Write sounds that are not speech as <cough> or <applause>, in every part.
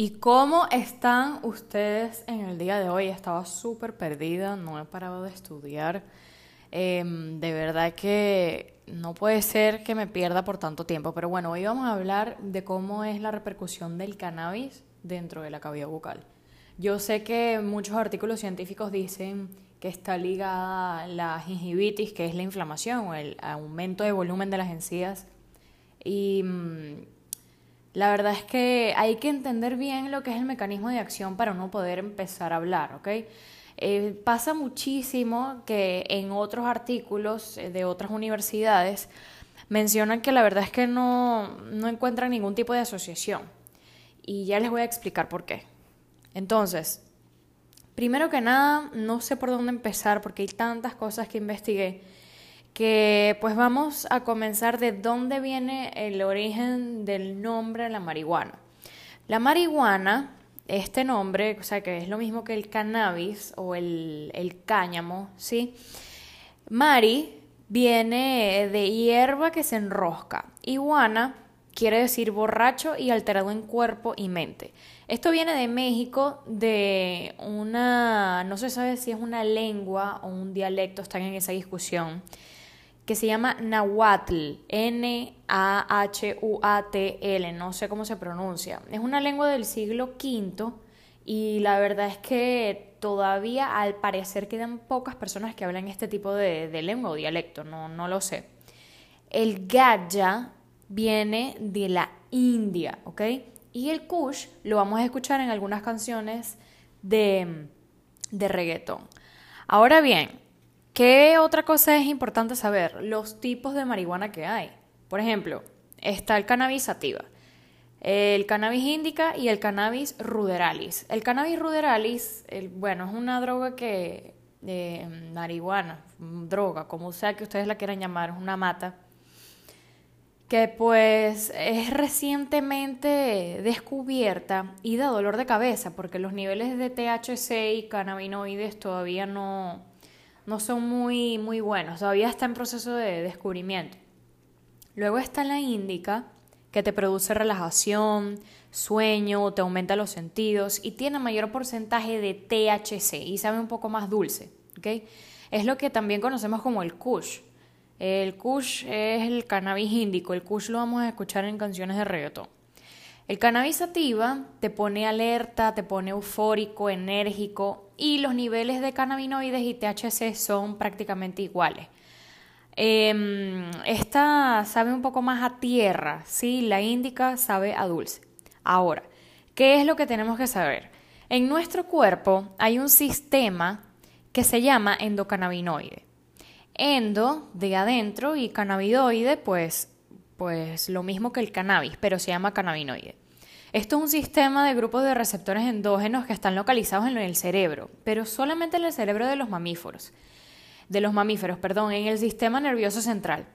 ¿Y cómo están ustedes en el día de hoy? Estaba súper perdida, no he parado de estudiar. Em, de verdad que no puede ser que me pierda por tanto tiempo. Pero bueno, hoy vamos a hablar de cómo es la repercusión del cannabis dentro de la cavidad bucal. Yo sé que muchos artículos científicos dicen que está ligada la gingivitis, que es la inflamación o el aumento de volumen de las encías. Y mm, la verdad es que hay que entender bien lo que es el mecanismo de acción para no poder empezar a hablar, ¿ok? Eh, pasa muchísimo que en otros artículos eh, de otras universidades mencionan que la verdad es que no, no encuentran ningún tipo de asociación. Y ya les voy a explicar por qué. Entonces, primero que nada, no sé por dónde empezar porque hay tantas cosas que investigué que pues vamos a comenzar de dónde viene el origen del nombre de la marihuana. La marihuana, este nombre, o sea que es lo mismo que el cannabis o el, el cáñamo, ¿sí? Mari viene de hierba que se enrosca. Iguana quiere decir borracho y alterado en cuerpo y mente. Esto viene de México, de una, no se sabe si es una lengua o un dialecto, están en esa discusión que se llama Nahuatl, N-A-H-U-A-T-L, no sé cómo se pronuncia. Es una lengua del siglo V y la verdad es que todavía al parecer quedan pocas personas que hablan este tipo de, lengua o dialecto, no, no lo sé. El Gaya viene de la India, ¿ok? Y el Kush lo vamos a escuchar en algunas canciones de, de reggaetón. Ahora bien, ¿Qué otra cosa es importante saber? Los tipos de marihuana que hay. Por ejemplo, está el cannabis sativa, el cannabis indica y el cannabis ruderalis. El cannabis ruderalis, bueno, es una droga que, eh, marihuana, droga, como sea que ustedes la quieran llamar, es una mata, que pues es recientemente descubierta y da dolor de cabeza porque los niveles de THC y cannabinoides todavía no, no son muy, muy buenos, todavía está en proceso de descubrimiento. Luego está la índica, que te produce relajación, sueño, te aumenta los sentidos y tiene mayor porcentaje de THC y sabe un poco más dulce. ¿okay? Es lo que también conocemos como el Kush. El Kush es el cannabis índico, el Kush lo vamos a escuchar en canciones de reggaeton. El cannabis sativa te pone alerta, te pone eufórico, enérgico y los niveles de cannabinoides y THC son prácticamente iguales. Em, esta sabe un poco más a tierra, ¿sí? La índica sabe a dulce. Ahora, ¿qué es lo que tenemos que saber? En nuestro cuerpo hay un sistema que se llama endocannabinoide. Endo de adentro y cannabinoide, pues pues lo mismo que el cannabis, pero se llama cannabinoide. Esto es un sistema de grupos de receptores endógenos que están localizados en el cerebro, pero solamente en el cerebro de los mamíferos. De los mamíferos, perdón, en el sistema nervioso central.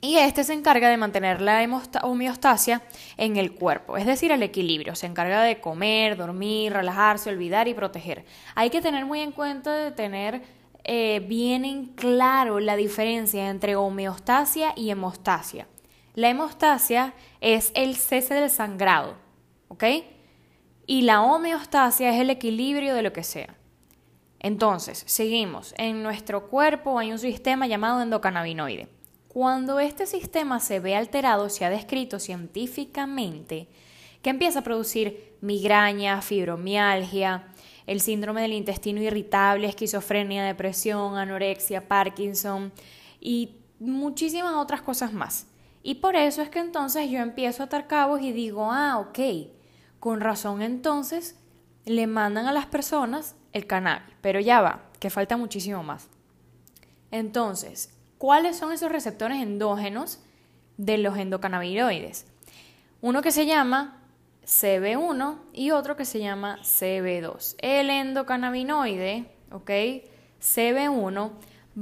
Y este se encarga de mantener la homeostasia en el cuerpo, es decir, el equilibrio. Se encarga de comer, dormir, relajarse, olvidar y proteger. Hay que tener muy en cuenta de tener eh, bien en claro la diferencia entre homeostasia y hemostasia. La hemostasia es el cese del sangrado, ¿ok? Y la homeostasia es el equilibrio de lo que sea. Entonces, seguimos. En nuestro cuerpo hay un sistema llamado endocannabinoide. Cuando este sistema se ve alterado, se ha descrito científicamente que empieza a producir migraña, fibromialgia, el síndrome del intestino irritable, esquizofrenia, depresión, anorexia, Parkinson y muchísimas otras cosas más. Y por eso es que entonces yo empiezo a atar cabos y digo, ah, ok, con razón entonces le mandan a las personas el cannabis, pero ya va, que falta muchísimo más. Entonces, ¿cuáles son esos receptores endógenos de los endocannabinoides? Uno que se llama CB1 y otro que se llama CB2. El endocannabinoide, ¿ok? CB1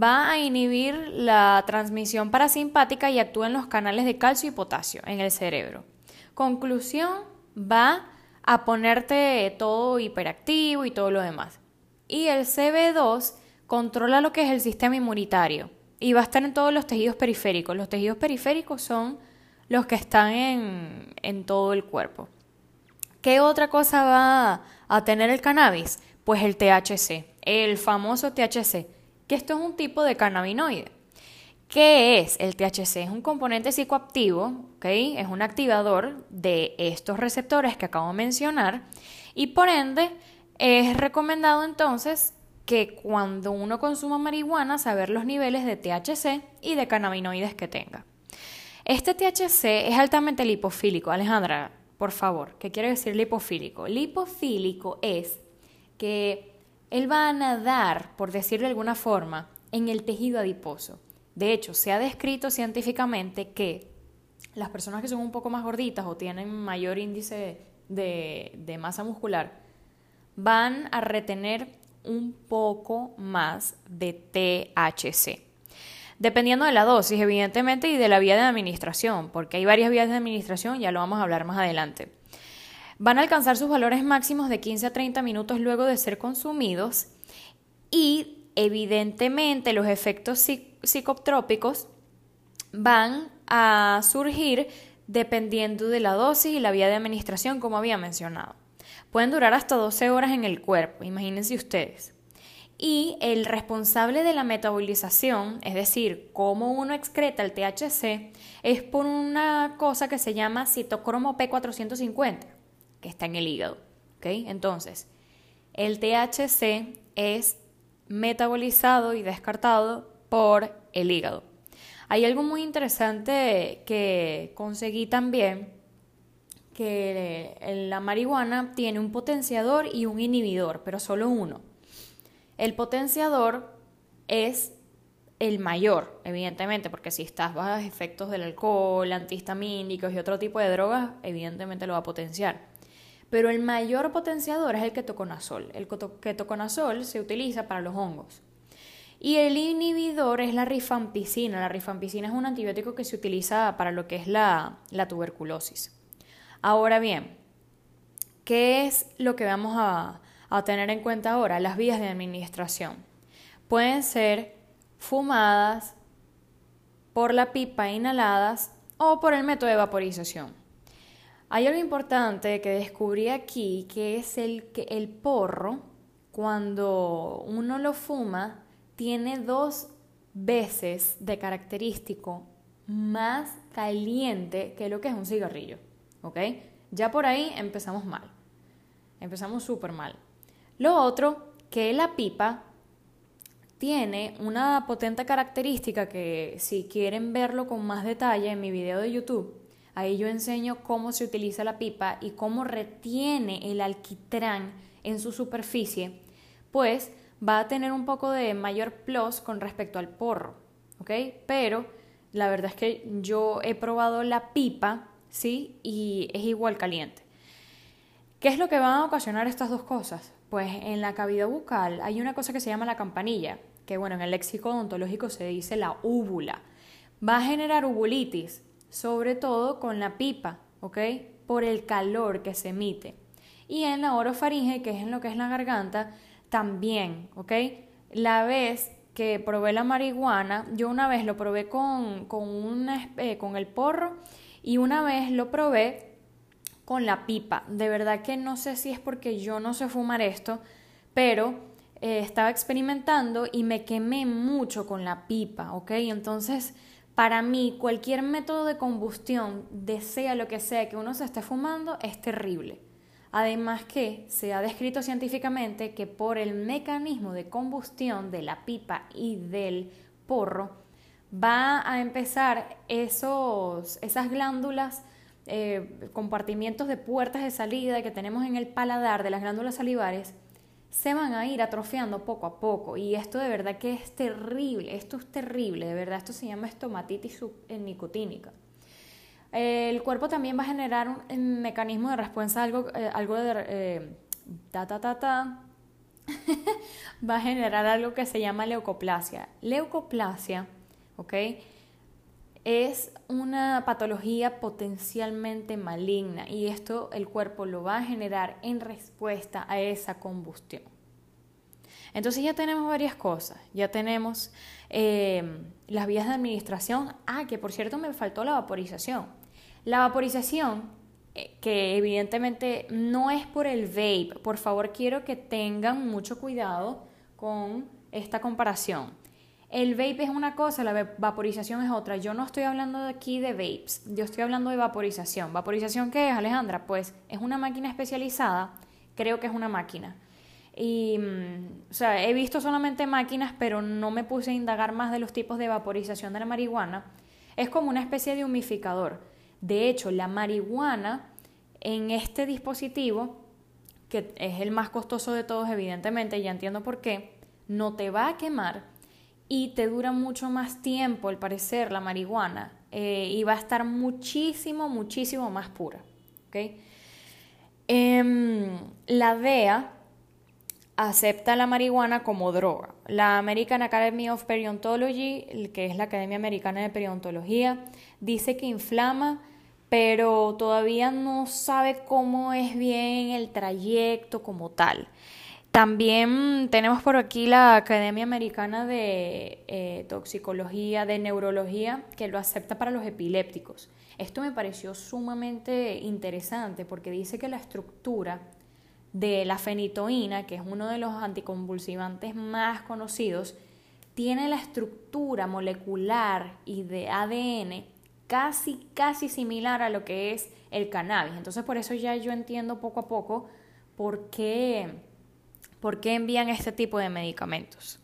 va a inhibir la transmisión parasimpática y actúa en los canales de calcio y potasio en el cerebro. Conclusión, va a ponerte todo hiperactivo y todo lo demás. Y el CB2 controla lo que es el sistema inmunitario y va a estar en todos los tejidos periféricos. Los tejidos periféricos son los que están en, en todo el cuerpo. ¿Qué otra cosa va a tener el cannabis? Pues el THC, el famoso THC, que esto es un tipo de cannabinoide. ¿Qué es el THC? Es un componente psicoactivo, ¿ok? Es un activador de estos receptores que acabo de mencionar y por ende es recomendado entonces que cuando uno consuma marihuana saber los niveles de THC y de cannabinoides que tenga. Este THC es altamente lipofílico. Alejandra, por favor, ¿qué quiere decir lipofílico? Lipofílico es que él va a nadar, por decirlo de alguna forma, en el tejido adiposo. De hecho, se ha descrito científicamente que las personas que son un poco más gorditas o tienen mayor índice de, masa muscular van a retener un poco más de THC. Dependiendo de la dosis, evidentemente, y de la vía de administración, porque hay varias vías de administración, ya lo vamos a hablar más adelante. Van a alcanzar sus valores máximos de 15 a 30 minutos luego de ser consumidos y evidentemente los efectos psicotrópicos van a surgir dependiendo de la dosis y la vía de administración, como había mencionado. Pueden durar hasta 12 horas en el cuerpo, imagínense ustedes. Y el responsable de la metabolización, es decir, cómo uno excreta el THC, es por una cosa que se llama citocromo P450, que está en el hígado. Entonces, el THC es metabolizado y descartado por el hígado. Hay algo muy interesante que conseguí también que la marihuana tiene un potenciador y un inhibidor, pero solo uno. El potenciador es el mayor, evidentemente, porque si estás bajo efectos del alcohol, antihistamínicos y otro tipo de drogas, evidentemente lo va a potenciar. Pero el mayor potenciador es el ketoconazol. El ketoconazol se utiliza para los hongos. Y el inhibidor es la rifampicina. La rifampicina es un antibiótico que se utiliza para lo que es la tuberculosis. Ahora bien, ¿qué es lo que vamos a, tener en cuenta ahora? Las vías de administración. Pueden ser fumadas, por la pipa inhaladas o por el método de vaporización. Hay algo importante que descubrí aquí, que es el que el porro, cuando uno lo fuma, tiene dos veces de característico más caliente que lo que es un cigarrillo. ¿ok? Ya por ahí empezamos mal. Empezamos súper mal. Lo otro, que la pipa tiene una potente característica que si quieren verlo con más detalle en mi video de YouTube, ahí yo enseño cómo se utiliza la pipa y cómo retiene el alquitrán en su superficie, pues va a tener un poco de mayor plus con respecto al porro, ¿ok? Pero la verdad es que yo he probado la pipa ¿sí? Y es igual caliente. ¿Qué es lo que van a ocasionar estas dos cosas? Pues en la cavidad bucal hay una cosa que se llama la campanilla, que bueno, en el léxico odontológico se dice la úvula. Va a generar uvulitis, sobre todo con la pipa, ¿ok? Por el calor que se emite. Y en la orofaringe, que es en lo que es la garganta, también, ¿ok? La vez que probé la marihuana, yo una vez lo probé con, con, eh, con el porro y una vez lo probé con la pipa. De verdad que no sé si es porque yo no sé fumar esto, pero eh, estaba experimentando y me quemé mucho con la pipa, ¿ok? Entonces, para mí, cualquier método de combustión, desea lo que sea que uno se esté fumando, es terrible. Además que se ha descrito científicamente que por el mecanismo de combustión de la pipa y del porro, va a empezar esos, esas glándulas, eh, compartimientos de puertas de salida que tenemos en el paladar de las glándulas salivares, se van a ir atrofiando poco a poco. Y esto de verdad que es terrible, esto es terrible, de verdad esto se llama estomatitis nicotínica. El cuerpo también va a generar un, mecanismo de respuesta, algo, eh, algo de... Eh, ta, ta, ta, ta, <laughs> va a generar algo que se llama leucoplasia. Leucoplasia ¿ok? Es una patología potencialmente maligna y esto el cuerpo lo va a generar en respuesta a esa combustión. Entonces ya tenemos varias cosas, ya tenemos em, las vías de administración. Ah, que por cierto me faltó la vaporización. La vaporización eh, que evidentemente no es por el vape. Por favor, quiero que tengan mucho cuidado con esta comparación. El vape es una cosa, la vaporización es otra. Yo no estoy hablando aquí de vapes, yo estoy hablando de vaporización. ¿Vaporización qué es, Alejandra? Pues es una máquina especializada, creo que es una máquina. Y, mm, o sea, he visto solamente máquinas, pero no me puse a indagar más de los tipos de vaporización de la marihuana. Es como una especie de humificador. De hecho, la marihuana en este dispositivo, que es el más costoso de todos, evidentemente, ya entiendo por qué, no te va a quemar y te dura mucho más tiempo, al parecer, la marihuana, eh, y va a estar muchísimo, muchísimo más pura. ¿okay? Em, la DEA acepta la marihuana como droga. La American Academy of Periodontology, que es la Academia Americana de Periodontología, dice que inflama, pero todavía no sabe cómo es bien el trayecto como tal. También tenemos por aquí la Academia Americana de eh, Toxicología, de Neurología, que lo acepta para los epilépticos. Esto me pareció sumamente interesante porque dice que la estructura de la fenitoína, que es uno de los anticonvulsivantes más conocidos, tiene la estructura molecular y de ADN casi, casi similar a lo que es el cannabis. Entonces por eso ya yo entiendo poco a poco por qué por qué envían este tipo de medicamentos.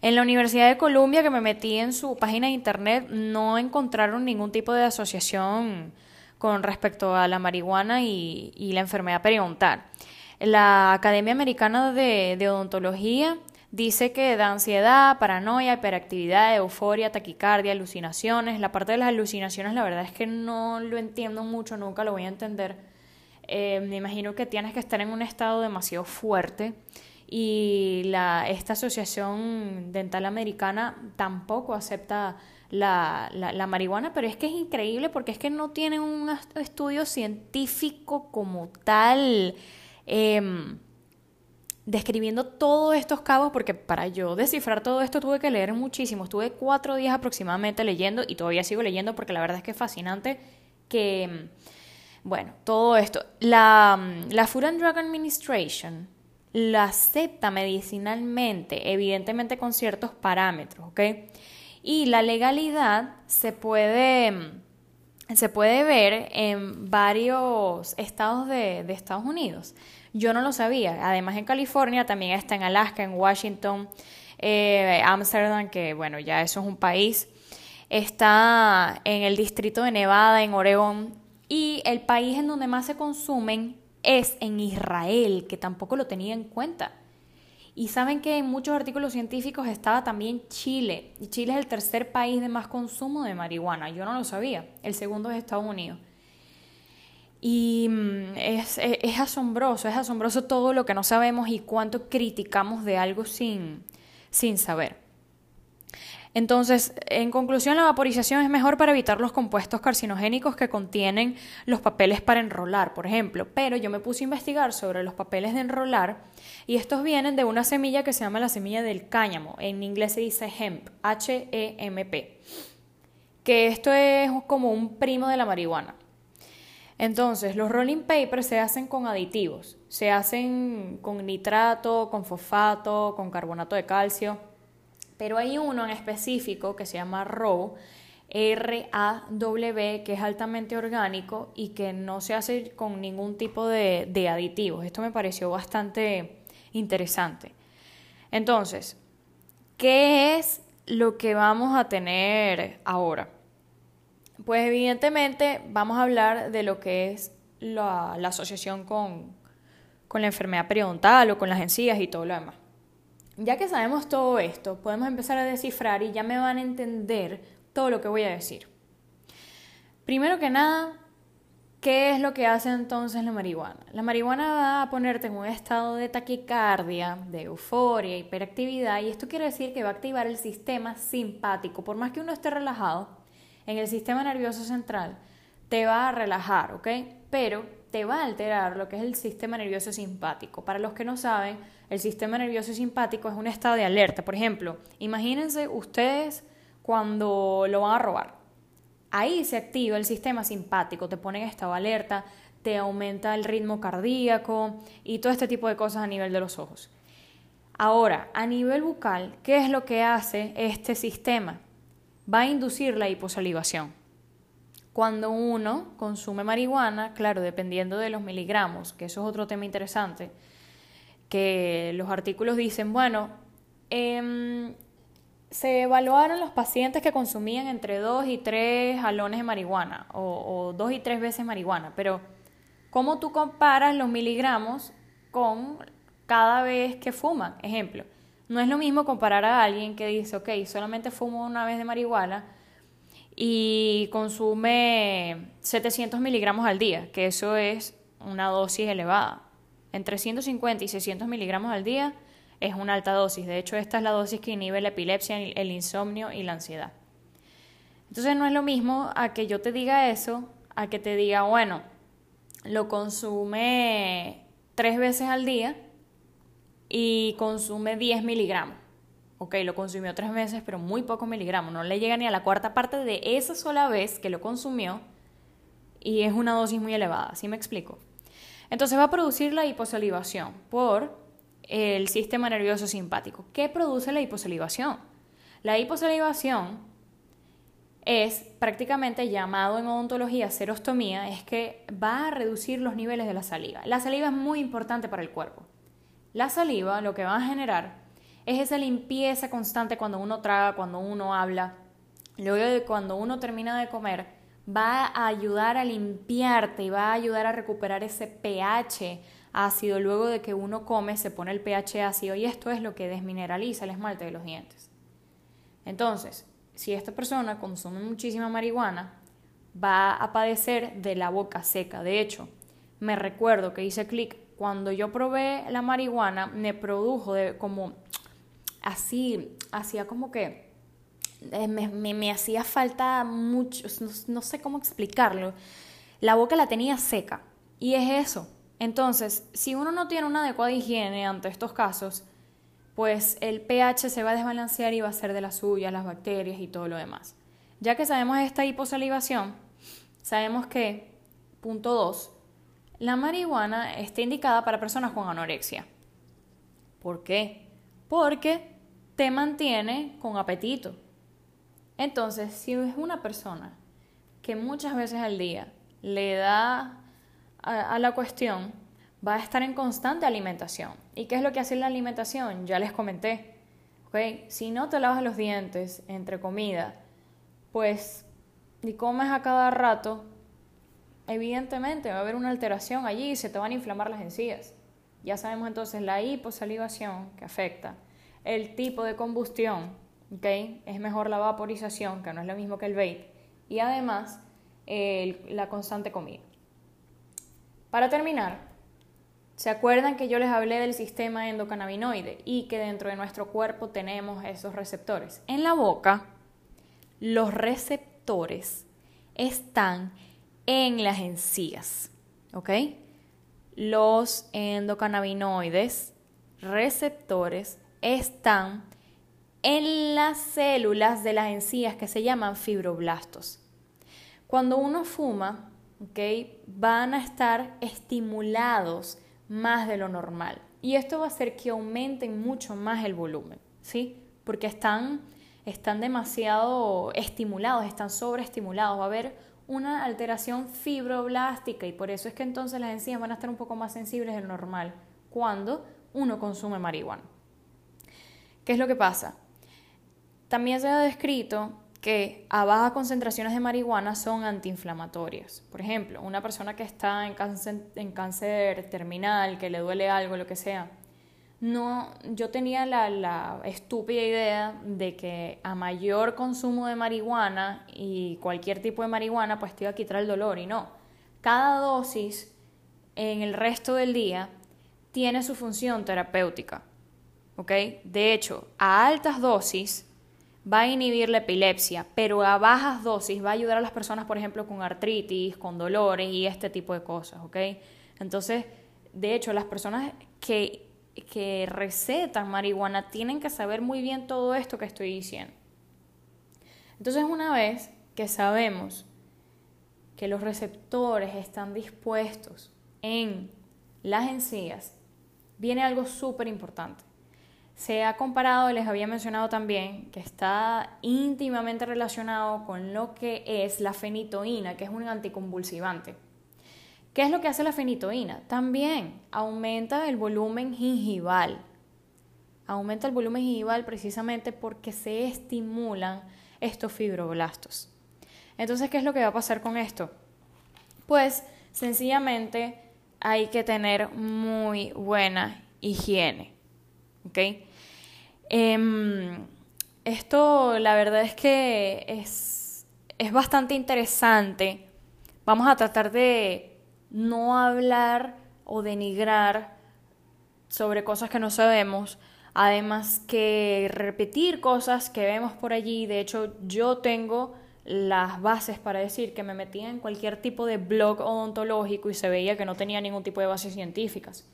En la Universidad de Columbia, que me metí en su página de internet, no encontraron ningún tipo de asociación con respecto a la marihuana y, la enfermedad periodontal. La Academia Americana de, de, Odontología dice que da ansiedad, paranoia, hiperactividad, euforia, taquicardia, alucinaciones. La parte de las alucinaciones, la verdad es que no lo entiendo mucho, nunca lo voy a entender. Eh, me imagino que tienes que estar en un estado demasiado fuerte y la, esta asociación dental americana tampoco acepta la, la, marihuana, pero es que es increíble porque es que no tienen un estudio científico como tal em, describiendo todos estos cabos, porque para yo descifrar todo esto tuve que leer muchísimo, estuve cuatro días aproximadamente leyendo y todavía sigo leyendo porque la verdad es que es fascinante que, bueno, todo esto, la, la Food and Drug Administration, lo acepta medicinalmente, evidentemente con ciertos parámetros, ¿ok? Y la legalidad se puede, se puede ver en varios estados de, Estados Unidos. Yo no lo sabía. Además en California, también está en Alaska, en Washington, eh, Amsterdam, que bueno, ya eso es un país. Está en el distrito de Nevada, en Oregón. Y el país en donde más se consumen es en Israel, que tampoco lo tenía en cuenta. Y saben que en muchos artículos científicos estaba también Chile. Y Chile es el tercer país de más consumo de marihuana. Yo no lo sabía. El segundo es Estados Unidos. Y mm, es, es, asombroso, es asombroso todo lo que no sabemos y cuánto criticamos de algo sin, sin saber. Entonces, en conclusión, la vaporización es mejor para evitar los compuestos carcinogénicos que contienen los papeles para enrolar, por ejemplo. Pero yo me puse a investigar sobre los papeles de enrolar y estos vienen de una semilla que se llama la semilla del cáñamo. En inglés se dice hemp, H-E-M-P. Que esto es como un primo de la marihuana. Entonces, los rolling papers se hacen con aditivos. Se hacen con nitrato, con fosfato, con carbonato de calcio pero hay uno en específico que se llama RAW, R-A-W, que es altamente orgánico y que no se hace con ningún tipo de, de aditivos. Esto me pareció bastante interesante. Entonces, ¿qué es lo que vamos a tener ahora? Pues evidentemente vamos a hablar de lo que es la, asociación con, con la enfermedad periodontal o con las encías y todo lo demás. Ya que sabemos todo esto, podemos empezar a descifrar y ya me van a entender todo lo que voy a decir. Primero que nada, ¿qué es lo que hace entonces la marihuana? La marihuana va a ponerte en un estado de taquicardia, de euforia, hiperactividad, y esto quiere decir que va a activar el sistema simpático. Por más que uno esté relajado, en el sistema nervioso central te va a relajar, ¿ok? Pero te va a alterar lo que es el sistema nervioso simpático. Para los que no saben, el sistema nervioso simpático es un estado de alerta. Por ejemplo, imagínense ustedes cuando lo van a robar. Ahí se activa el sistema simpático, te pone en estado de alerta, te aumenta el ritmo cardíaco y todo este tipo de cosas a nivel de los ojos. Ahora, a nivel bucal, ¿qué es lo que hace este sistema? Va a inducir la hiposalivación. Cuando uno consume marihuana, claro, dependiendo de los miligramos, que eso es otro tema interesante, que los artículos dicen, bueno, em, se evaluaron los pacientes que consumían entre 2 y 3 galones de marihuana o, o 2 y 3 veces marihuana, pero ¿cómo tú comparas los miligramos con cada vez que fuman? Ejemplo, no es lo mismo comparar a alguien que dice, ok, solamente fumo una vez de marihuana y consume 700 miligramos al día, que eso es una dosis elevada. Entre 150 y 600 miligramos al día es una alta dosis. De hecho, esta es la dosis que inhibe la epilepsia, el insomnio y la ansiedad. Entonces no es lo mismo a que yo te diga eso, a que te diga, bueno, lo consume tres veces al día y consume 10 miligramos. Ok, lo consumió tres veces, pero muy pocos miligramos. No le llega ni a la cuarta parte de esa sola vez que lo consumió y es una dosis muy elevada. ¿Sí me explico? Entonces va a producir la hiposalivación por el sistema nervioso simpático. ¿Qué produce la hiposalivación? La hiposalivación es prácticamente llamado en odontología serostomía, es que va a reducir los niveles de la saliva. La saliva es muy importante para el cuerpo. La saliva lo que va a generar es esa limpieza constante cuando uno traga, cuando uno habla. Luego de cuando uno termina de comer, va a ayudar a limpiarte y va a ayudar a recuperar ese pH ácido. Luego de que uno come, se pone el pH ácido y esto es lo que desmineraliza el esmalte de los dientes. Entonces, si esta persona consume muchísima marihuana, va a padecer de la boca seca. De hecho, me recuerdo que hice clic cuando yo probé la marihuana, me produjo de como así, hacía como que eh, me, hacía falta mucho, no, sé cómo explicarlo. La boca la tenía seca y es eso. Entonces, si uno no tiene una adecuada higiene ante estos casos, pues el pH se va a desbalancear y va a ser de las suyas, las bacterias y todo lo demás. Ya que sabemos esta hiposalivación, sabemos que, punto 2, la marihuana está indicada para personas con anorexia. ¿Por qué? Porque te mantiene con apetito. Entonces, si es una persona que muchas veces al día le da a, la cuestión, va a estar en constante alimentación. ¿Y qué es lo que hace la alimentación? Ya les comenté. Si no te lavas los dientes entre comida, pues y comes a cada rato, evidentemente va a haber una alteración allí y se te van a inflamar las encías. Ya sabemos entonces la hiposalivación que afecta el tipo de combustión, ¿okay? es mejor la vaporización, que no es lo mismo que el vape, y además la constante comida. Para terminar, ¿se acuerdan que yo les hablé del sistema endocannabinoide y que dentro de nuestro cuerpo tenemos esos receptores? En la boca, los receptores están en las encías, ¿ok? Los endocannabinoides, receptores, están en las células de las encías que se llaman fibroblastos. Cuando uno fuma, ¿okay? van a estar estimulados más de lo normal. Y esto va a hacer que aumenten mucho más el volumen, ¿sí? Porque están, están demasiado estimulados, están sobreestimulados. Va a haber una alteración fibroblástica y por eso es que entonces las encías van a estar un poco más sensibles de lo normal cuando uno consume marihuana. ¿Qué es lo que pasa? También se ha descrito que a bajas concentraciones de marihuana son antiinflamatorias. Por ejemplo, una persona que está en cáncer, en cáncer terminal, que le duele algo, lo que sea, no, yo tenía la, la, estúpida idea de que a mayor consumo de marihuana y cualquier tipo de marihuana, pues te iba a quitar el dolor y no. Cada dosis en el resto del día tiene su función terapéutica. De hecho, a altas dosis va a inhibir la epilepsia, pero a bajas dosis va a ayudar a las personas, por ejemplo, con artritis, con dolores y este tipo de cosas, ¿ok? Entonces, de hecho, las personas que, que recetan marihuana tienen que saber muy bien todo esto que estoy diciendo. Entonces, una vez que sabemos que los receptores están dispuestos en las encías, viene algo súper importante. Se ha comparado, les había mencionado también, que está íntimamente relacionado con lo que es la fenitoína, que es un anticonvulsivante. ¿Qué es lo que hace la fenitoína? También aumenta el volumen gingival. Aumenta el volumen gingival precisamente porque se estimulan estos fibroblastos. Entonces, ¿qué es lo que va a pasar con esto? Pues sencillamente hay que tener muy buena higiene. ¿Ok? Em, esto la verdad es que es, es bastante interesante. Vamos a tratar de no hablar o denigrar sobre cosas que no sabemos, además que repetir cosas que vemos por allí. De hecho, yo tengo las bases para decir que me metía en cualquier tipo de blog odontológico y se veía que no tenía ningún tipo de bases científicas.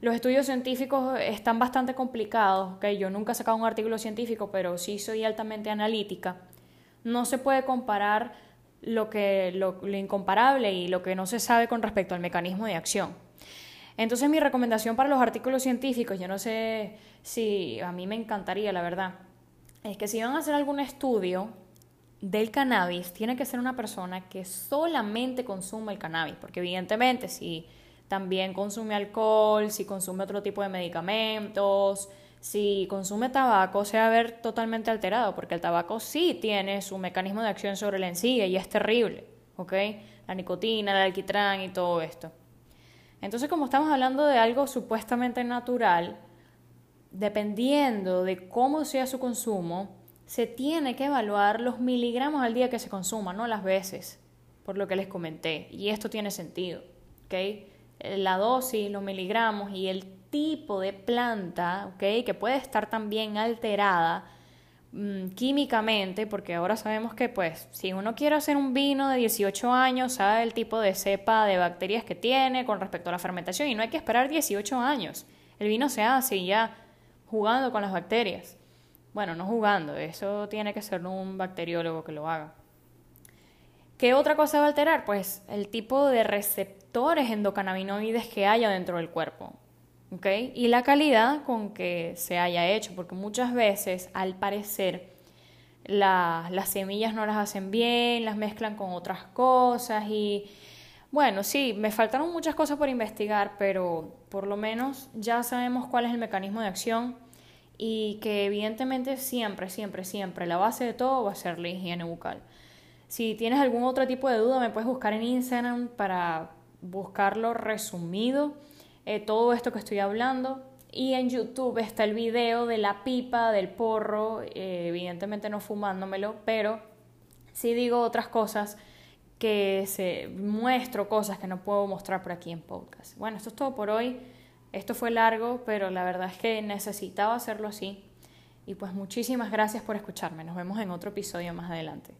Los estudios científicos están bastante complicados, ¿okay? yo nunca he sacado un artículo científico, pero sí soy altamente analítica. No se puede comparar lo, que, lo, incomparable y lo que no se sabe con respecto al mecanismo de acción. Entonces mi recomendación para los artículos científicos, yo no sé si a mí me encantaría, la verdad, es que si van a hacer algún estudio, del cannabis tiene que ser una persona que solamente consuma el cannabis, porque evidentemente si también consume alcohol, si consume otro tipo de medicamentos, si consume tabaco, se va a ver totalmente alterado, porque el tabaco sí tiene su mecanismo de acción sobre la encía y es terrible, ¿ok? La nicotina, el alquitrán y todo esto. Entonces, como estamos hablando de algo supuestamente natural, dependiendo de cómo sea su consumo, se tiene que evaluar los miligramos al día que se consuma, no las veces, por lo que les comenté. Y esto tiene sentido, ¿ok? La dosis, los miligramos y el tipo de planta. Que puede estar también alterada mm, químicamente, porque ahora sabemos que, pues, si uno quiere hacer un vino de 18 años, sabe el tipo de cepa de bacterias que tiene con respecto a la fermentación y no hay que esperar 18 años. El vino se hace ya jugando con las bacterias. Bueno, no jugando, eso tiene que ser un bacteriólogo que lo haga. ¿Qué otra cosa va a alterar? Pues el tipo de receptores endocannabinoides que haya dentro del cuerpo. Y la calidad con que se haya hecho, porque muchas veces, al parecer, las semillas no las hacen bien, las mezclan con otras cosas y bueno, sí, me faltaron muchas cosas por investigar, pero por lo menos ya sabemos cuál es el mecanismo de acción y que evidentemente siempre, siempre, siempre la base de todo va a ser la higiene bucal. Si tienes algún otro tipo de duda, me puedes buscar en Instagram para buscarlo resumido, eh, todo esto que estoy hablando. Y en YouTube está el video de la pipa, del porro, eh, evidentemente no fumándomelo, pero sí digo otras cosas que se muestro cosas que no puedo mostrar por aquí en podcast. Bueno, esto es todo por hoy. Esto fue largo, pero la verdad es que necesitaba hacerlo así. Y pues muchísimas gracias por escucharme. Nos vemos en otro episodio más adelante.